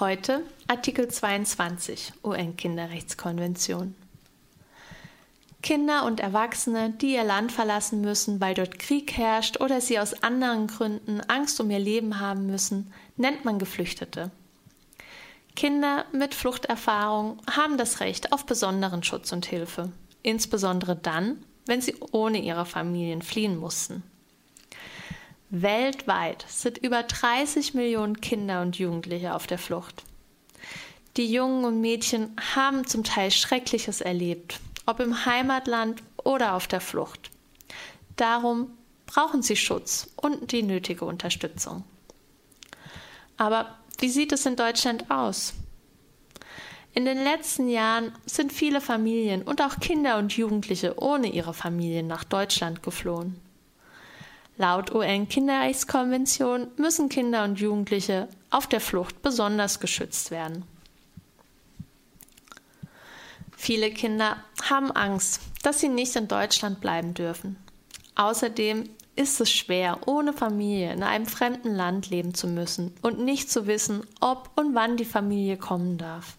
Heute Artikel 22 UN-Kinderrechtskonvention. Kinder und Erwachsene, die ihr Land verlassen müssen, weil dort Krieg herrscht oder sie aus anderen Gründen Angst um ihr Leben haben müssen, nennt man Geflüchtete. Kinder mit Fluchterfahrung haben das Recht auf besonderen Schutz und Hilfe, insbesondere dann, wenn sie ohne ihre Familien fliehen mussten. Weltweit sind über 30 Millionen Kinder und Jugendliche auf der Flucht. Die Jungen und Mädchen haben zum Teil Schreckliches erlebt, ob im Heimatland oder auf der Flucht. Darum brauchen sie Schutz und die nötige Unterstützung. Aber wie sieht es in Deutschland aus? In den letzten Jahren sind viele Familien und auch Kinder und Jugendliche ohne ihre Familien nach Deutschland geflohen. Laut UN-Kinderrechtskonvention müssen Kinder und Jugendliche auf der Flucht besonders geschützt werden. Viele Kinder haben Angst, dass sie nicht in Deutschland bleiben dürfen. Außerdem ist es schwer, ohne Familie in einem fremden Land leben zu müssen und nicht zu wissen, ob und wann die Familie kommen darf.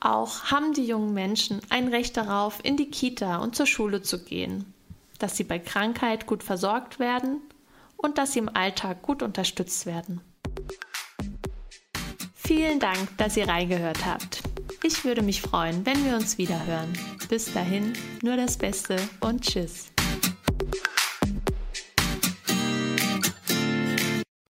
Auch haben die jungen Menschen ein Recht darauf, in die Kita und zur Schule zu gehen dass sie bei Krankheit gut versorgt werden und dass sie im Alltag gut unterstützt werden. Vielen Dank, dass ihr reingehört habt. Ich würde mich freuen, wenn wir uns wieder hören. Bis dahin, nur das Beste und Tschüss.